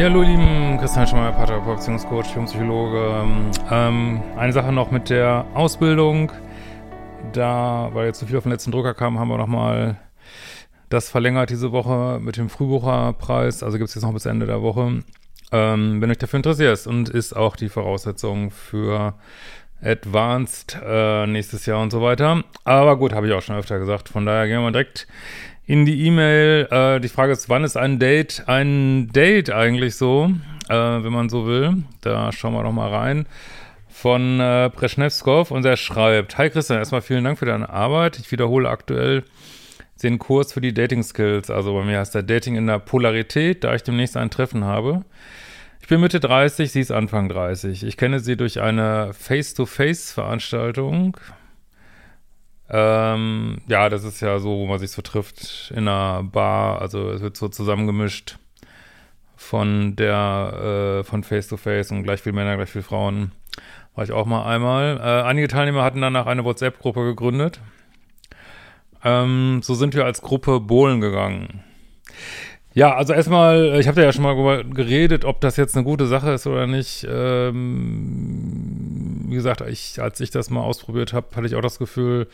Ja, hallo Lieben, Christian Schmeier, Paartherapeut, Beziehungscoach, Psychologe. Ähm, eine Sache noch mit der Ausbildung. Da, weil jetzt zu viel auf den letzten Drucker kam, haben wir nochmal das verlängert diese Woche mit dem Frühbucherpreis. Also gibt es jetzt noch bis Ende der Woche. Ähm, wenn euch dafür interessiert und ist auch die Voraussetzung für Advanced äh, nächstes Jahr und so weiter. Aber gut, habe ich auch schon öfter gesagt. Von daher gehen wir direkt in die E-Mail. Äh, die Frage ist, wann ist ein Date ein Date eigentlich so, äh, wenn man so will? Da schauen wir doch mal rein. Von äh, Preschnevskov und er schreibt, Hi Christian, erstmal vielen Dank für deine Arbeit. Ich wiederhole aktuell den Kurs für die Dating Skills. Also bei mir heißt der Dating in der Polarität, da ich demnächst ein Treffen habe. Ich bin Mitte 30, sie ist Anfang 30. Ich kenne sie durch eine Face-to-Face-Veranstaltung. Ähm, ja, das ist ja so, wo man sich so trifft in einer Bar. Also es wird so zusammengemischt von der, äh, von Face-to-Face und gleich viel Männer, gleich viel Frauen. War ich auch mal einmal. Äh, einige Teilnehmer hatten danach eine WhatsApp-Gruppe gegründet. Ähm, so sind wir als Gruppe Bohlen gegangen. Ja, also erstmal, ich habe ja schon mal geredet, ob das jetzt eine gute Sache ist oder nicht. Ähm, wie gesagt, ich, als ich das mal ausprobiert habe, hatte ich auch das Gefühl,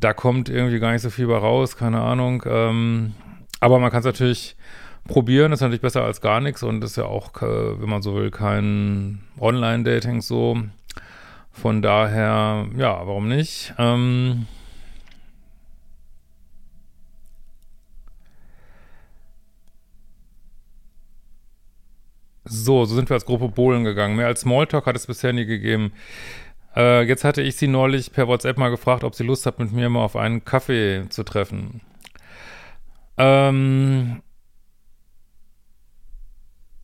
da kommt irgendwie gar nicht so viel bei raus, keine Ahnung. Ähm, aber man kann es natürlich probieren, ist natürlich besser als gar nichts und ist ja auch, wenn man so will, kein Online-Dating so. Von daher, ja, warum nicht? Ähm, So, so sind wir als Gruppe Bohlen gegangen. Mehr als Smalltalk hat es bisher nie gegeben. Äh, jetzt hatte ich sie neulich per WhatsApp mal gefragt, ob sie Lust hat, mit mir mal auf einen Kaffee zu treffen. Ähm,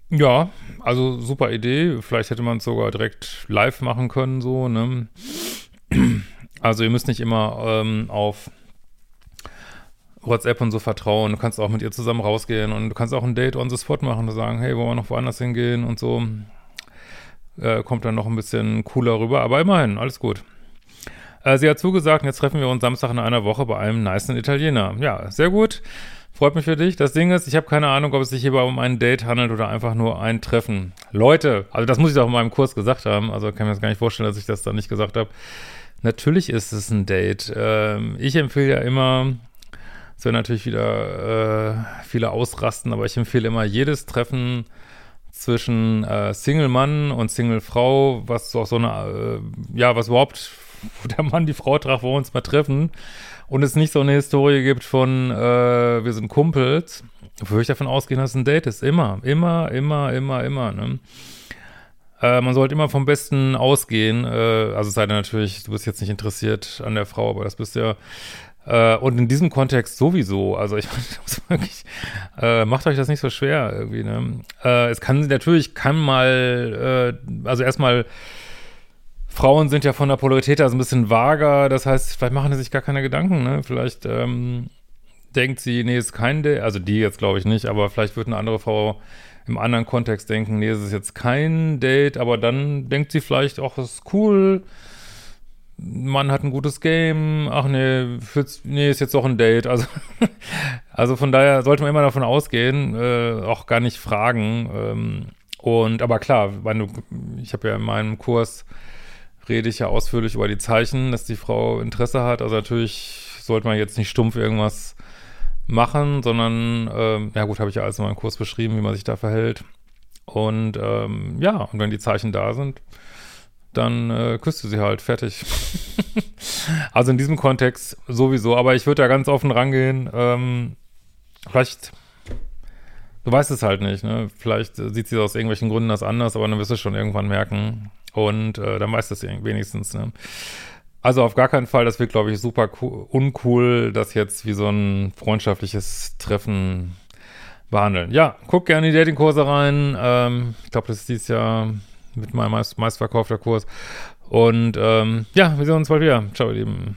ja, also super Idee. Vielleicht hätte man es sogar direkt live machen können, so, ne? Also ihr müsst nicht immer ähm, auf WhatsApp und so vertrauen. Du kannst auch mit ihr zusammen rausgehen und du kannst auch ein Date on the spot machen und sagen, hey, wollen wir noch woanders hingehen und so. Äh, kommt dann noch ein bisschen cooler rüber, aber immerhin, alles gut. Äh, sie hat zugesagt, jetzt treffen wir uns Samstag in einer Woche bei einem niceen Italiener. Ja, sehr gut. Freut mich für dich. Das Ding ist, ich habe keine Ahnung, ob es sich hierbei um ein Date handelt oder einfach nur ein Treffen. Leute, also das muss ich doch in meinem Kurs gesagt haben. Also kann ich mir das gar nicht vorstellen, dass ich das da nicht gesagt habe. Natürlich ist es ein Date. Ähm, ich empfehle ja immer, es werden natürlich wieder äh, viele ausrasten, aber ich empfehle immer jedes Treffen zwischen äh, Single-Mann und Single-Frau, was auch so eine, äh, ja, was überhaupt, der Mann die Frau traf, wo wir uns mal treffen und es nicht so eine Historie gibt von, äh, wir sind Kumpels, würde ich davon ausgehen, dass es ein Date ist. Immer, immer, immer, immer, immer, ne? Äh, man sollte immer vom Besten ausgehen, äh, also sei denn natürlich, du bist jetzt nicht interessiert an der Frau, aber das bist ja äh, und in diesem Kontext sowieso. Also ich wirklich, äh, macht euch das nicht so schwer irgendwie. Ne? Äh, es kann natürlich, kann mal, äh, also erstmal, Frauen sind ja von der Polarität also ein bisschen vager. Das heißt, vielleicht machen sie sich gar keine Gedanken. Ne? Vielleicht ähm, denkt sie, nee, ist kein Date. Also die jetzt glaube ich nicht, aber vielleicht wird eine andere Frau im anderen Kontext denken, nee, es ist jetzt kein Date. Aber dann denkt sie vielleicht, ach, das ist cool Mann hat ein gutes Game, ach nee, nee, ist jetzt doch ein Date. Also, also von daher sollte man immer davon ausgehen, äh, auch gar nicht fragen. Ähm, und aber klar, wenn du, ich habe ja in meinem Kurs rede ich ja ausführlich über die Zeichen, dass die Frau Interesse hat. Also natürlich sollte man jetzt nicht stumpf irgendwas machen, sondern ähm, ja gut, habe ich ja alles in meinem Kurs beschrieben, wie man sich da verhält. Und ähm, ja, und wenn die Zeichen da sind, dann äh, küsst du sie halt, fertig. also in diesem Kontext sowieso, aber ich würde da ganz offen rangehen. Ähm, vielleicht Du weißt es halt nicht, ne? Vielleicht sieht sie aus irgendwelchen Gründen das anders, aber dann wirst du es schon irgendwann merken. Und äh, dann weißt du es wenigstens, ne? Also auf gar keinen Fall, das wird, glaube ich, super cool, uncool, das jetzt wie so ein freundschaftliches Treffen behandeln. Ja, guck gerne in die Datingkurse rein. Ähm, ich glaube, das ist dieses Jahr mit meinem meist, meistverkaufter Kurs. Und ähm, ja, wir sehen uns bald wieder. Ciao, ihr Lieben.